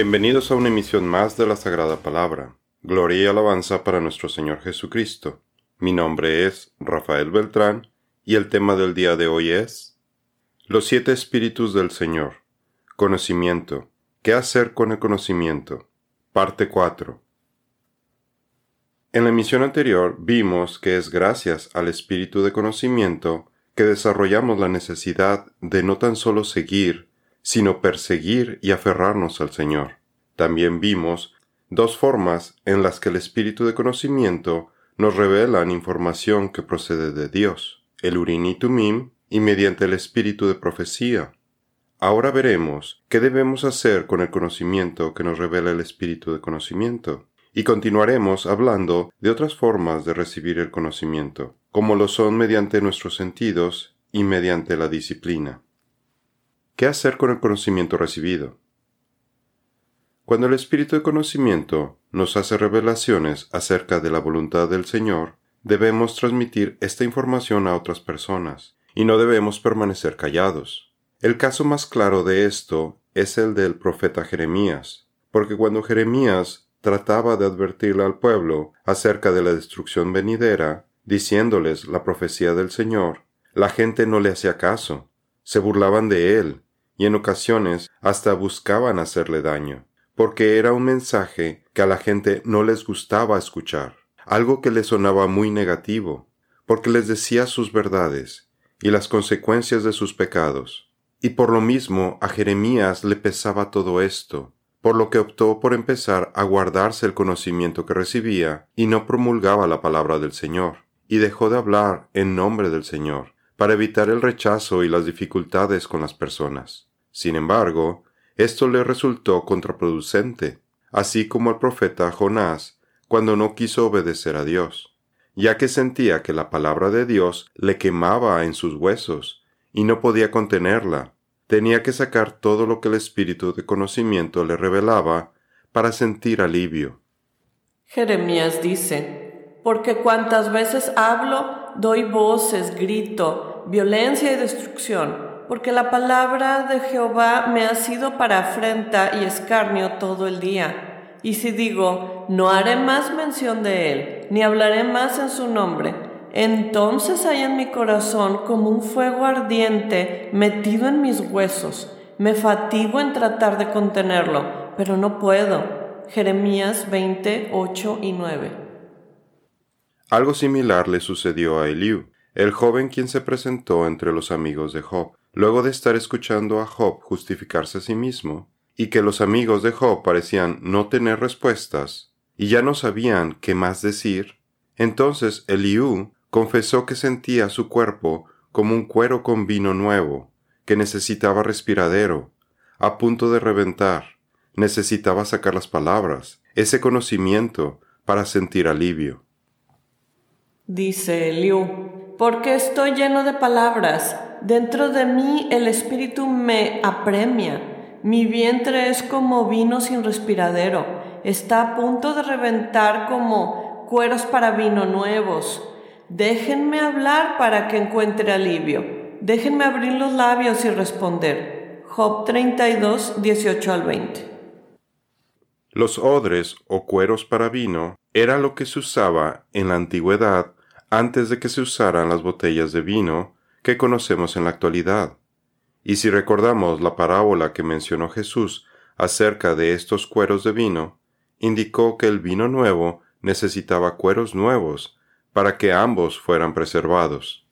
Bienvenidos a una emisión más de la Sagrada Palabra. Gloria y alabanza para nuestro Señor Jesucristo. Mi nombre es Rafael Beltrán y el tema del día de hoy es Los siete espíritus del Señor. Conocimiento. ¿Qué hacer con el conocimiento? Parte 4. En la emisión anterior vimos que es gracias al espíritu de conocimiento que desarrollamos la necesidad de no tan solo seguir, sino perseguir y aferrarnos al Señor. También vimos dos formas en las que el espíritu de conocimiento nos revelan información que procede de Dios, el urinitumim y mediante el espíritu de profecía. Ahora veremos qué debemos hacer con el conocimiento que nos revela el espíritu de conocimiento y continuaremos hablando de otras formas de recibir el conocimiento, como lo son mediante nuestros sentidos y mediante la disciplina. ¿Qué hacer con el conocimiento recibido? Cuando el espíritu de conocimiento nos hace revelaciones acerca de la voluntad del Señor, debemos transmitir esta información a otras personas, y no debemos permanecer callados. El caso más claro de esto es el del profeta Jeremías, porque cuando Jeremías trataba de advertirle al pueblo acerca de la destrucción venidera, diciéndoles la profecía del Señor, la gente no le hacía caso, se burlaban de él, y en ocasiones hasta buscaban hacerle daño, porque era un mensaje que a la gente no les gustaba escuchar, algo que les sonaba muy negativo, porque les decía sus verdades y las consecuencias de sus pecados. Y por lo mismo a Jeremías le pesaba todo esto, por lo que optó por empezar a guardarse el conocimiento que recibía y no promulgaba la palabra del Señor, y dejó de hablar en nombre del Señor, para evitar el rechazo y las dificultades con las personas. Sin embargo, esto le resultó contraproducente, así como al profeta Jonás, cuando no quiso obedecer a Dios, ya que sentía que la palabra de Dios le quemaba en sus huesos, y no podía contenerla, tenía que sacar todo lo que el espíritu de conocimiento le revelaba para sentir alivio. Jeremías dice, porque cuantas veces hablo, doy voces, grito, violencia y destrucción, porque la palabra de Jehová me ha sido para afrenta y escarnio todo el día. Y si digo, no haré más mención de él, ni hablaré más en su nombre, entonces hay en mi corazón como un fuego ardiente metido en mis huesos. Me fatigo en tratar de contenerlo, pero no puedo. Jeremías 20, 8 y 9. Algo similar le sucedió a Eliú, el joven quien se presentó entre los amigos de Job, luego de estar escuchando a Job justificarse a sí mismo, y que los amigos de Job parecían no tener respuestas, y ya no sabían qué más decir. Entonces Eliú confesó que sentía su cuerpo como un cuero con vino nuevo, que necesitaba respiradero, a punto de reventar, necesitaba sacar las palabras, ese conocimiento, para sentir alivio. Dice Eliú, porque estoy lleno de palabras, dentro de mí el espíritu me apremia, mi vientre es como vino sin respiradero, está a punto de reventar como cueros para vino nuevos, Déjenme hablar para que encuentre alivio. Déjenme abrir los labios y responder. Job 32, 18 al 20. Los odres o cueros para vino era lo que se usaba en la antigüedad antes de que se usaran las botellas de vino que conocemos en la actualidad. Y si recordamos la parábola que mencionó Jesús acerca de estos cueros de vino, indicó que el vino nuevo necesitaba cueros nuevos para que ambos fueran preservados.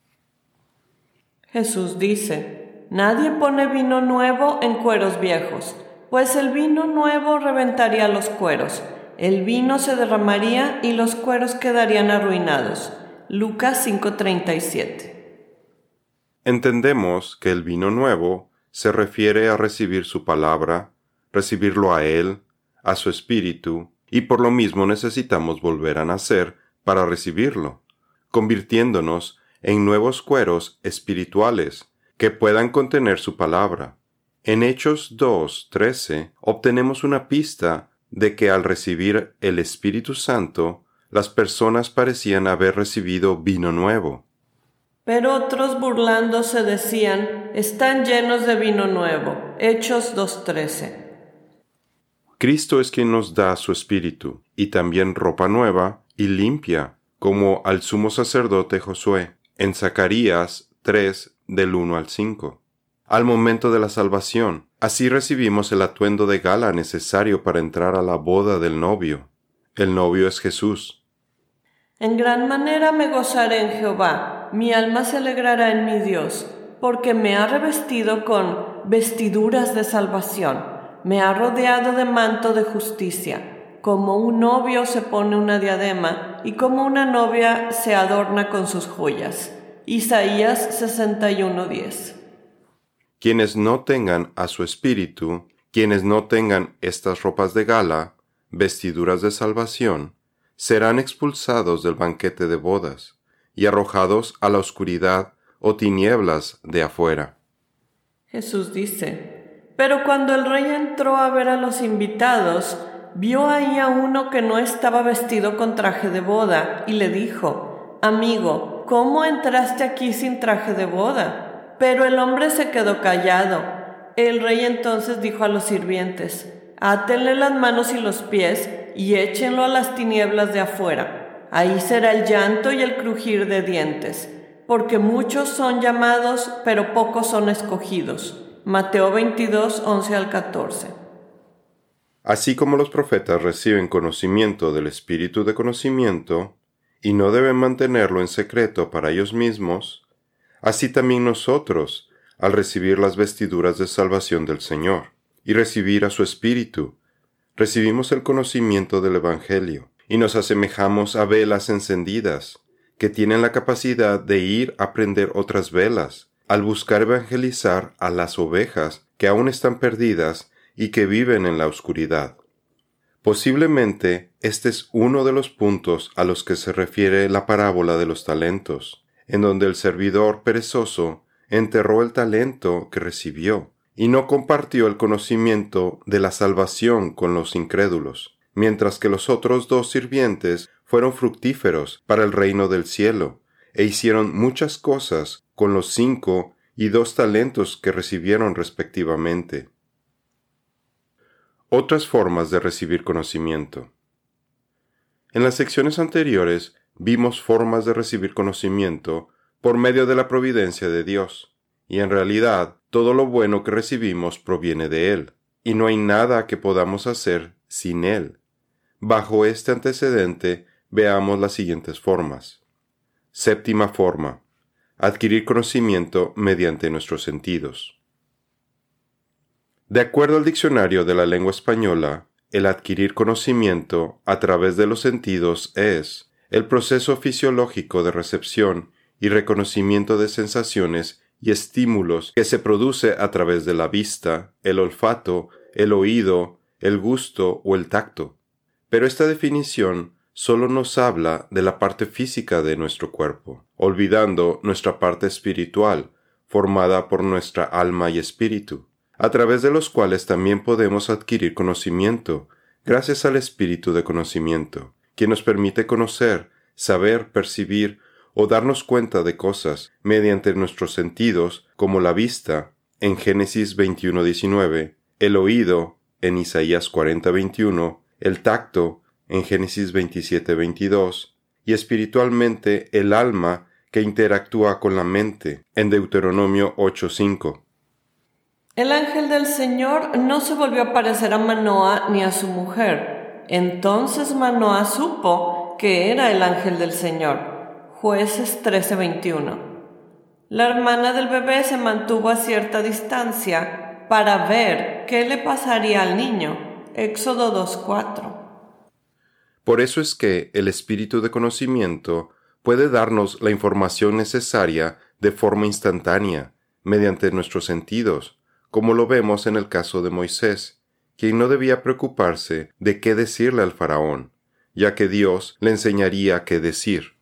Jesús dice, Nadie pone vino nuevo en cueros viejos, pues el vino nuevo reventaría los cueros, el vino se derramaría y los cueros quedarían arruinados. Lucas 5:37 Entendemos que el vino nuevo se refiere a recibir su palabra, recibirlo a Él, a su espíritu, y por lo mismo necesitamos volver a nacer para recibirlo, convirtiéndonos en nuevos cueros espirituales que puedan contener su palabra. En Hechos 2.13 obtenemos una pista de que al recibir el Espíritu Santo, las personas parecían haber recibido vino nuevo. Pero otros burlándose decían, están llenos de vino nuevo. Hechos 2.13. Cristo es quien nos da su espíritu, y también ropa nueva y limpia, como al sumo sacerdote Josué, en Zacarías 3 del 1 al 5. Al momento de la salvación, así recibimos el atuendo de gala necesario para entrar a la boda del novio. El novio es Jesús. En gran manera me gozaré en Jehová, mi alma se alegrará en mi Dios, porque me ha revestido con vestiduras de salvación, me ha rodeado de manto de justicia, como un novio se pone una diadema y como una novia se adorna con sus joyas. Isaías 61:10 Quienes no tengan a su espíritu, quienes no tengan estas ropas de gala, vestiduras de salvación, serán expulsados del banquete de bodas y arrojados a la oscuridad o tinieblas de afuera. Jesús dice, pero cuando el rey entró a ver a los invitados, vio ahí a uno que no estaba vestido con traje de boda y le dijo, Amigo, ¿cómo entraste aquí sin traje de boda? Pero el hombre se quedó callado. El rey entonces dijo a los sirvientes, Átenle las manos y los pies y échenlo a las tinieblas de afuera. Ahí será el llanto y el crujir de dientes, porque muchos son llamados, pero pocos son escogidos. Mateo 22, 11 al 14. Así como los profetas reciben conocimiento del espíritu de conocimiento, y no deben mantenerlo en secreto para ellos mismos, así también nosotros, al recibir las vestiduras de salvación del Señor, y recibir a su espíritu, recibimos el conocimiento del Evangelio y nos asemejamos a velas encendidas, que tienen la capacidad de ir a prender otras velas, al buscar evangelizar a las ovejas que aún están perdidas y que viven en la oscuridad. Posiblemente este es uno de los puntos a los que se refiere la parábola de los talentos, en donde el servidor perezoso enterró el talento que recibió y no compartió el conocimiento de la salvación con los incrédulos, mientras que los otros dos sirvientes fueron fructíferos para el reino del cielo, e hicieron muchas cosas con los cinco y dos talentos que recibieron respectivamente. Otras formas de recibir conocimiento. En las secciones anteriores vimos formas de recibir conocimiento por medio de la providencia de Dios, y en realidad todo lo bueno que recibimos proviene de Él, y no hay nada que podamos hacer sin Él. Bajo este antecedente veamos las siguientes formas. Séptima forma. Adquirir conocimiento mediante nuestros sentidos. De acuerdo al diccionario de la lengua española, el adquirir conocimiento a través de los sentidos es el proceso fisiológico de recepción y reconocimiento de sensaciones y estímulos que se produce a través de la vista, el olfato, el oído, el gusto o el tacto. Pero esta definición solo nos habla de la parte física de nuestro cuerpo, olvidando nuestra parte espiritual, formada por nuestra alma y espíritu, a través de los cuales también podemos adquirir conocimiento, gracias al espíritu de conocimiento, que nos permite conocer, saber, percibir o darnos cuenta de cosas mediante nuestros sentidos, como la vista, en Génesis 21.19, el oído, en Isaías 40.21, el tacto, en Génesis 27.22, y espiritualmente el alma que interactúa con la mente, en Deuteronomio 8.5. El ángel del Señor no se volvió a parecer a Manoa ni a su mujer. Entonces Manoa supo que era el ángel del Señor Jueces 13:21. La hermana del bebé se mantuvo a cierta distancia para ver qué le pasaría al niño. Éxodo 2:4. Por eso es que el espíritu de conocimiento puede darnos la información necesaria de forma instantánea, mediante nuestros sentidos, como lo vemos en el caso de Moisés, quien no debía preocuparse de qué decirle al faraón, ya que Dios le enseñaría qué decir.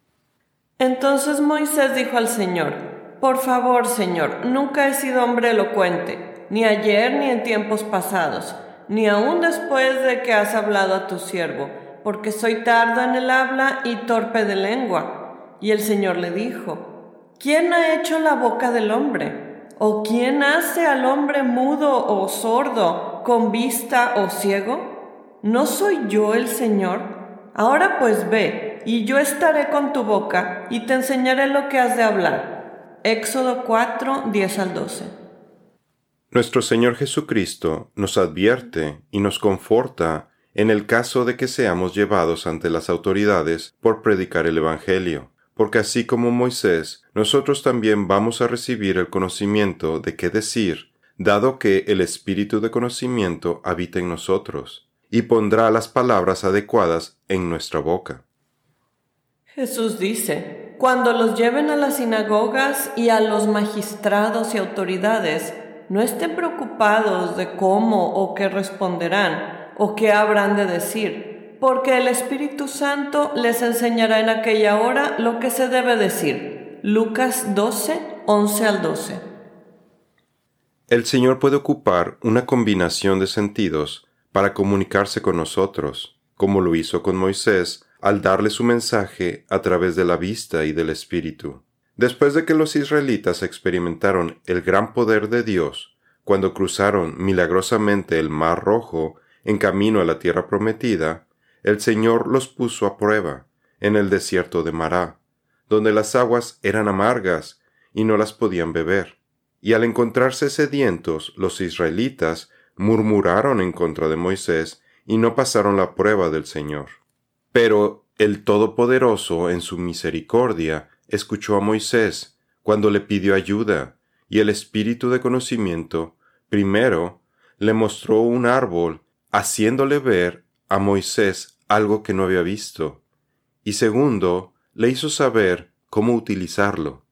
Entonces Moisés dijo al Señor, Por favor, Señor, nunca he sido hombre elocuente, ni ayer ni en tiempos pasados, ni aun después de que has hablado a tu siervo, porque soy tardo en el habla y torpe de lengua. Y el Señor le dijo, ¿quién ha hecho la boca del hombre? ¿O quién hace al hombre mudo o sordo, con vista o ciego? ¿no soy yo el Señor? Ahora pues ve, y yo estaré con tu boca, y te enseñaré lo que has de hablar. Éxodo 4, 10 al 12. Nuestro Señor Jesucristo nos advierte y nos conforta en el caso de que seamos llevados ante las autoridades por predicar el Evangelio, porque así como Moisés, nosotros también vamos a recibir el conocimiento de qué decir, dado que el espíritu de conocimiento habita en nosotros, y pondrá las palabras adecuadas en nuestra boca. Jesús dice, cuando los lleven a las sinagogas y a los magistrados y autoridades, no estén preocupados de cómo o qué responderán, o qué habrán de decir, porque el Espíritu Santo les enseñará en aquella hora lo que se debe decir. Lucas 12, 11 al 12. El Señor puede ocupar una combinación de sentidos para comunicarse con nosotros, como lo hizo con Moisés al darle su mensaje a través de la vista y del Espíritu. Después de que los israelitas experimentaron el gran poder de Dios, cuando cruzaron milagrosamente el Mar Rojo en camino a la tierra prometida, el Señor los puso a prueba en el desierto de Mará, donde las aguas eran amargas y no las podían beber. Y al encontrarse sedientos, los israelitas murmuraron en contra de Moisés y no pasaron la prueba del Señor. Pero el Todopoderoso, en su misericordia, escuchó a Moisés cuando le pidió ayuda, y el espíritu de conocimiento, primero, le mostró un árbol haciéndole ver a Moisés algo que no había visto, y segundo, le hizo saber cómo utilizarlo,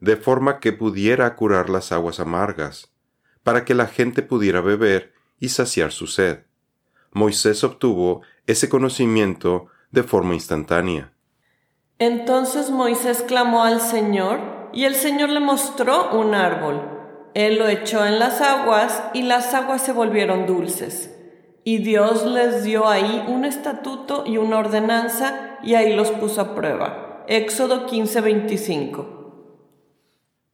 de forma que pudiera curar las aguas amargas, para que la gente pudiera beber y saciar su sed. Moisés obtuvo ese conocimiento de forma instantánea. Entonces Moisés clamó al Señor, y el Señor le mostró un árbol. Él lo echó en las aguas, y las aguas se volvieron dulces. Y Dios les dio ahí un estatuto y una ordenanza y ahí los puso a prueba. Éxodo 15:25.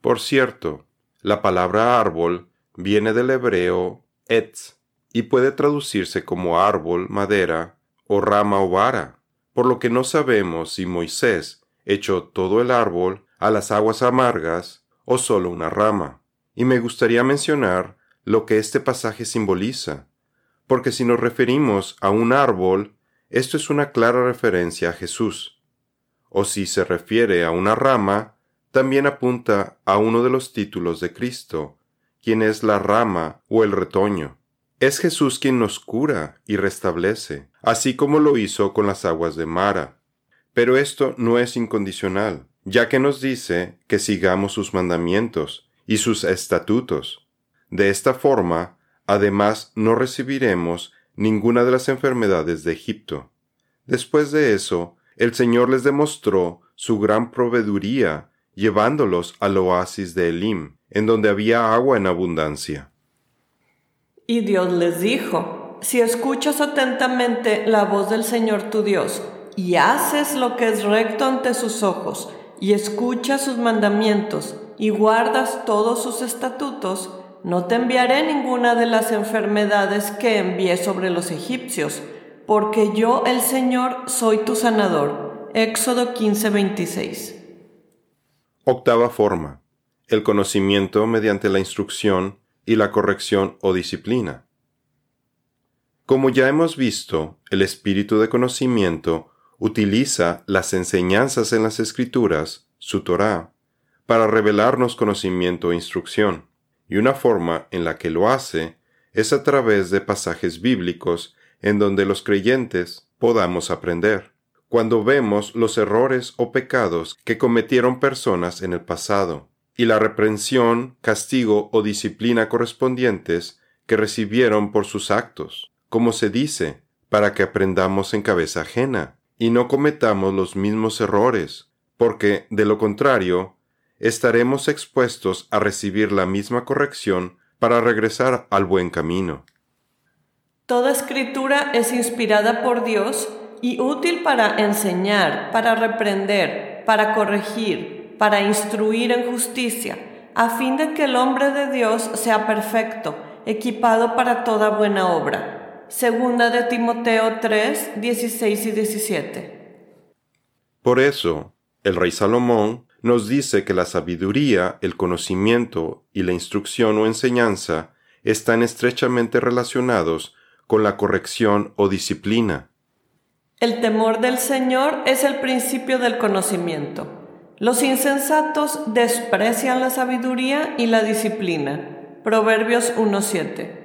Por cierto, la palabra árbol viene del hebreo etz y puede traducirse como árbol, madera o rama o vara, por lo que no sabemos si Moisés echó todo el árbol a las aguas amargas o solo una rama. Y me gustaría mencionar lo que este pasaje simboliza porque si nos referimos a un árbol, esto es una clara referencia a Jesús. O si se refiere a una rama, también apunta a uno de los títulos de Cristo, quien es la rama o el retoño. Es Jesús quien nos cura y restablece, así como lo hizo con las aguas de Mara. Pero esto no es incondicional, ya que nos dice que sigamos sus mandamientos y sus estatutos. De esta forma, Además, no recibiremos ninguna de las enfermedades de Egipto. Después de eso, el Señor les demostró su gran proveeduría, llevándolos al oasis de Elim, en donde había agua en abundancia. Y Dios les dijo, si escuchas atentamente la voz del Señor tu Dios, y haces lo que es recto ante sus ojos, y escuchas sus mandamientos, y guardas todos sus estatutos, no te enviaré ninguna de las enfermedades que envié sobre los egipcios, porque yo el Señor soy tu sanador. Éxodo 15:26. Octava forma. El conocimiento mediante la instrucción y la corrección o disciplina. Como ya hemos visto, el espíritu de conocimiento utiliza las enseñanzas en las escrituras, su Torah, para revelarnos conocimiento e instrucción y una forma en la que lo hace es a través de pasajes bíblicos en donde los creyentes podamos aprender. Cuando vemos los errores o pecados que cometieron personas en el pasado, y la reprensión, castigo o disciplina correspondientes que recibieron por sus actos, como se dice, para que aprendamos en cabeza ajena y no cometamos los mismos errores, porque, de lo contrario, estaremos expuestos a recibir la misma corrección para regresar al buen camino. Toda escritura es inspirada por Dios y útil para enseñar, para reprender, para corregir, para instruir en justicia, a fin de que el hombre de Dios sea perfecto, equipado para toda buena obra. Segunda de Timoteo 3, 16 y 17. Por eso, el rey Salomón nos dice que la sabiduría, el conocimiento y la instrucción o enseñanza están estrechamente relacionados con la corrección o disciplina. El temor del Señor es el principio del conocimiento. Los insensatos desprecian la sabiduría y la disciplina. Proverbios 1.7.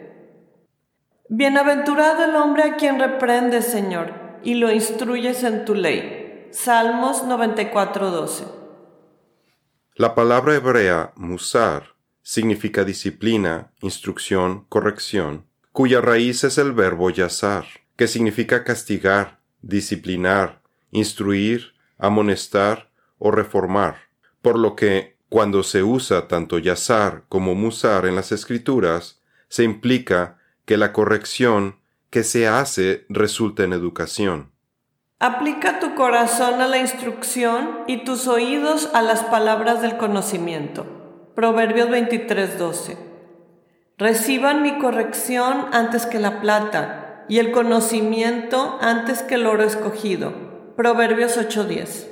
Bienaventurado el hombre a quien reprendes, Señor, y lo instruyes en tu ley. Salmos 94.12. La palabra hebrea musar significa disciplina, instrucción, corrección, cuya raíz es el verbo yazar, que significa castigar, disciplinar, instruir, amonestar o reformar, por lo que cuando se usa tanto yazar como musar en las escrituras, se implica que la corrección que se hace resulta en educación. Aplica tu corazón a la instrucción y tus oídos a las palabras del conocimiento. Proverbios 23:12. Reciban mi corrección antes que la plata y el conocimiento antes que el oro escogido. Proverbios 8:10.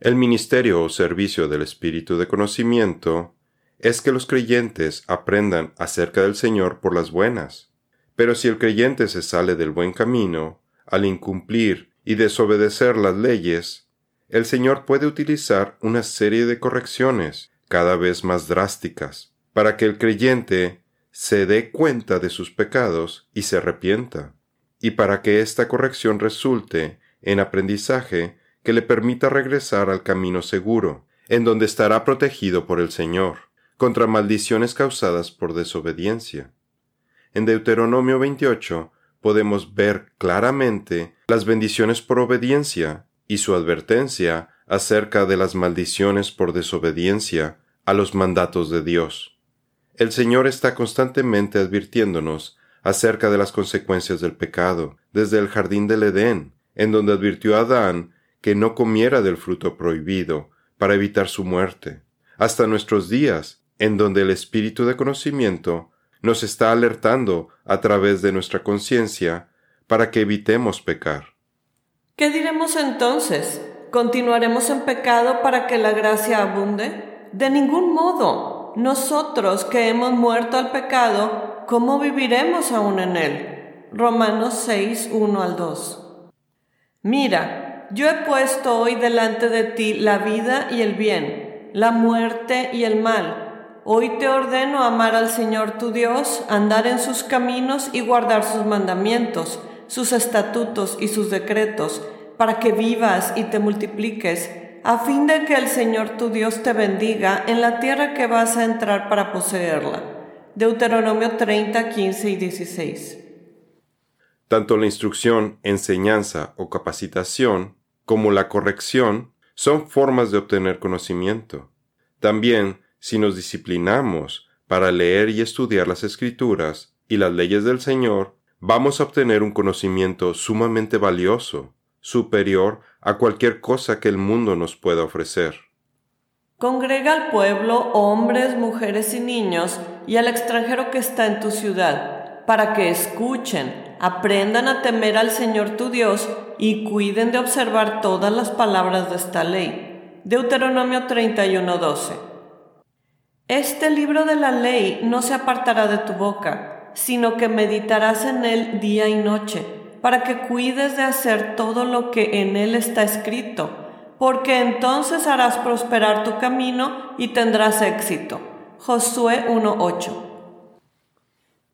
El ministerio o servicio del Espíritu de conocimiento es que los creyentes aprendan acerca del Señor por las buenas. Pero si el creyente se sale del buen camino, al incumplir y desobedecer las leyes, el Señor puede utilizar una serie de correcciones cada vez más drásticas para que el creyente se dé cuenta de sus pecados y se arrepienta, y para que esta corrección resulte en aprendizaje que le permita regresar al camino seguro, en donde estará protegido por el Señor contra maldiciones causadas por desobediencia. En Deuteronomio 28 podemos ver claramente las bendiciones por obediencia y su advertencia acerca de las maldiciones por desobediencia a los mandatos de Dios. El Señor está constantemente advirtiéndonos acerca de las consecuencias del pecado, desde el jardín del Edén, en donde advirtió a Adán que no comiera del fruto prohibido para evitar su muerte, hasta nuestros días, en donde el espíritu de conocimiento nos está alertando a través de nuestra conciencia para que evitemos pecar. ¿Qué diremos entonces? ¿Continuaremos en pecado para que la gracia abunde? De ningún modo. Nosotros que hemos muerto al pecado, ¿cómo viviremos aún en él? Romanos 6, 1 al 2. Mira, yo he puesto hoy delante de ti la vida y el bien, la muerte y el mal Hoy te ordeno amar al Señor tu Dios, andar en sus caminos y guardar sus mandamientos, sus estatutos y sus decretos, para que vivas y te multipliques, a fin de que el Señor tu Dios te bendiga en la tierra que vas a entrar para poseerla. Deuteronomio 30, 15 y 16. Tanto la instrucción, enseñanza o capacitación como la corrección son formas de obtener conocimiento. También si nos disciplinamos para leer y estudiar las escrituras y las leyes del Señor, vamos a obtener un conocimiento sumamente valioso, superior a cualquier cosa que el mundo nos pueda ofrecer. Congrega al pueblo, hombres, mujeres y niños, y al extranjero que está en tu ciudad, para que escuchen, aprendan a temer al Señor tu Dios y cuiden de observar todas las palabras de esta ley. Deuteronomio 31:12 este libro de la ley no se apartará de tu boca, sino que meditarás en él día y noche, para que cuides de hacer todo lo que en él está escrito, porque entonces harás prosperar tu camino y tendrás éxito. Josué 1.8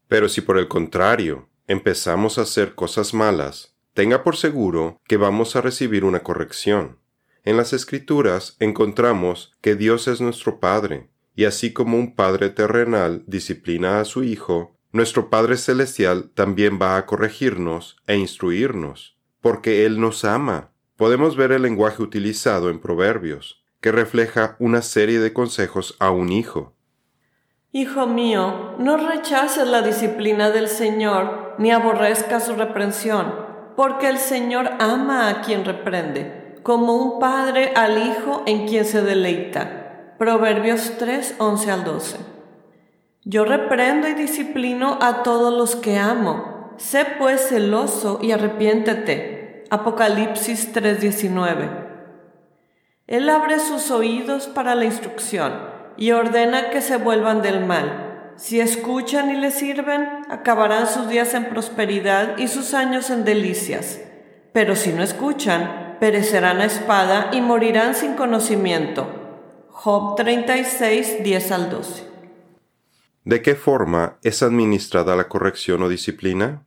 Pero si por el contrario empezamos a hacer cosas malas, tenga por seguro que vamos a recibir una corrección. En las escrituras encontramos que Dios es nuestro Padre, y así como un Padre terrenal disciplina a su Hijo, nuestro Padre Celestial también va a corregirnos e instruirnos, porque Él nos ama. Podemos ver el lenguaje utilizado en Proverbios, que refleja una serie de consejos a un hijo. Hijo mío, no rechaces la disciplina del Señor, ni aborrezcas su reprensión, porque el Señor ama a quien reprende, como un padre al hijo en quien se deleita. Proverbios 3, 11 al 12. Yo reprendo y disciplino a todos los que amo. sé pues celoso y arrepiéntete. Apocalipsis 3:19. Él abre sus oídos para la instrucción y ordena que se vuelvan del mal. Si escuchan y le sirven, acabarán sus días en prosperidad y sus años en delicias. Pero si no escuchan, perecerán a espada y morirán sin conocimiento. Job 36, 10 al 12. ¿De qué forma es administrada la corrección o disciplina?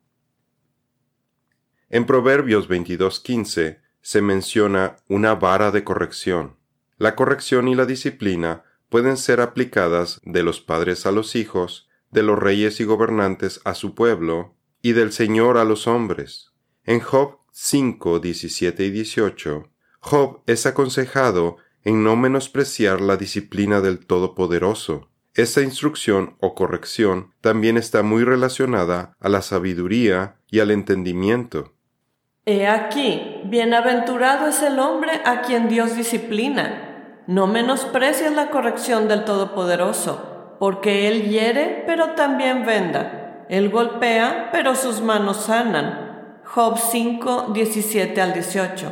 En Proverbios 22:15 se menciona una vara de corrección. La corrección y la disciplina pueden ser aplicadas de los padres a los hijos, de los reyes y gobernantes a su pueblo, y del Señor a los hombres. En Job 5, 17 y 18, Job es aconsejado en no menospreciar la disciplina del Todopoderoso. Esta instrucción o corrección también está muy relacionada a la sabiduría y al entendimiento. He aquí, bienaventurado es el hombre a quien Dios disciplina. No menosprecies la corrección del Todopoderoso, porque Él hiere, pero también venda. Él golpea, pero sus manos sanan. Job 5, 17 al 18.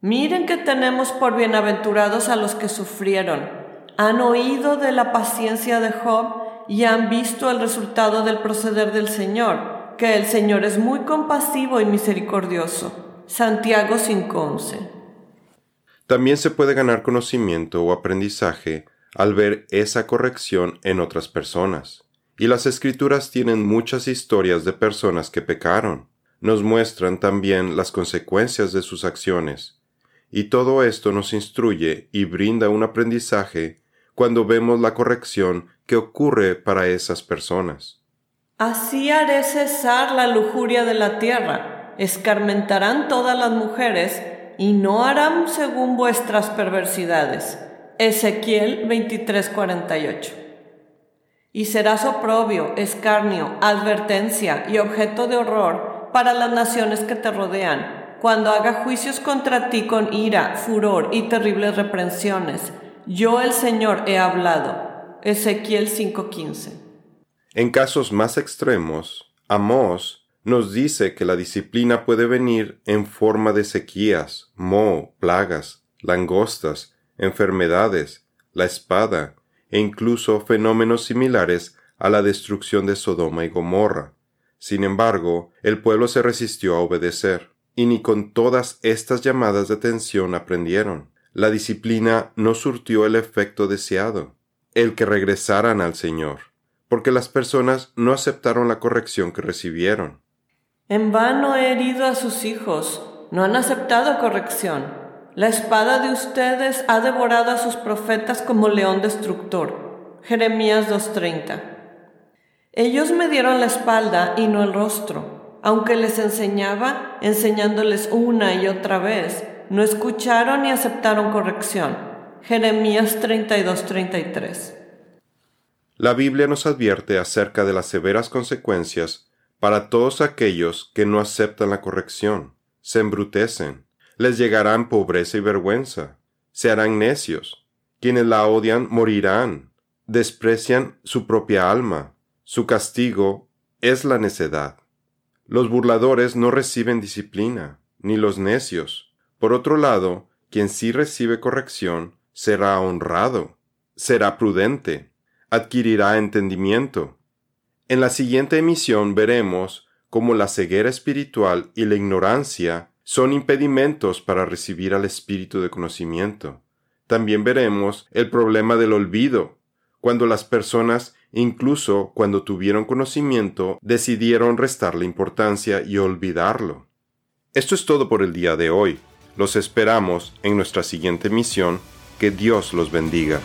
Miren que tenemos por bienaventurados a los que sufrieron. Han oído de la paciencia de Job y han visto el resultado del proceder del Señor, que el Señor es muy compasivo y misericordioso. Santiago 5:11. También se puede ganar conocimiento o aprendizaje al ver esa corrección en otras personas. Y las escrituras tienen muchas historias de personas que pecaron. Nos muestran también las consecuencias de sus acciones y todo esto nos instruye y brinda un aprendizaje cuando vemos la corrección que ocurre para esas personas. Así haré cesar la lujuria de la tierra, escarmentarán todas las mujeres, y no harán según vuestras perversidades. Ezequiel 23:48. Y serás oprobio, escarnio, advertencia y objeto de horror para las naciones que te rodean cuando haga juicios contra ti con ira, furor y terribles reprensiones. Yo el Señor he hablado. Ezequiel 5:15. En casos más extremos, Amós nos dice que la disciplina puede venir en forma de sequías, moho, plagas, langostas, enfermedades, la espada, e incluso fenómenos similares a la destrucción de Sodoma y Gomorra. Sin embargo, el pueblo se resistió a obedecer y ni con todas estas llamadas de atención aprendieron. La disciplina no surtió el efecto deseado, el que regresaran al Señor, porque las personas no aceptaron la corrección que recibieron. En vano he herido a sus hijos, no han aceptado corrección. La espada de ustedes ha devorado a sus profetas como león destructor. Jeremías 2.30. Ellos me dieron la espalda y no el rostro aunque les enseñaba, enseñándoles una y otra vez, no escucharon ni aceptaron corrección. Jeremías 32-33. La Biblia nos advierte acerca de las severas consecuencias para todos aquellos que no aceptan la corrección, se embrutecen, les llegarán pobreza y vergüenza, se harán necios, quienes la odian morirán, desprecian su propia alma, su castigo es la necedad. Los burladores no reciben disciplina, ni los necios. Por otro lado, quien sí recibe corrección será honrado, será prudente, adquirirá entendimiento. En la siguiente emisión veremos cómo la ceguera espiritual y la ignorancia son impedimentos para recibir al espíritu de conocimiento. También veremos el problema del olvido, cuando las personas Incluso cuando tuvieron conocimiento, decidieron restarle importancia y olvidarlo. Esto es todo por el día de hoy. Los esperamos en nuestra siguiente misión. Que Dios los bendiga.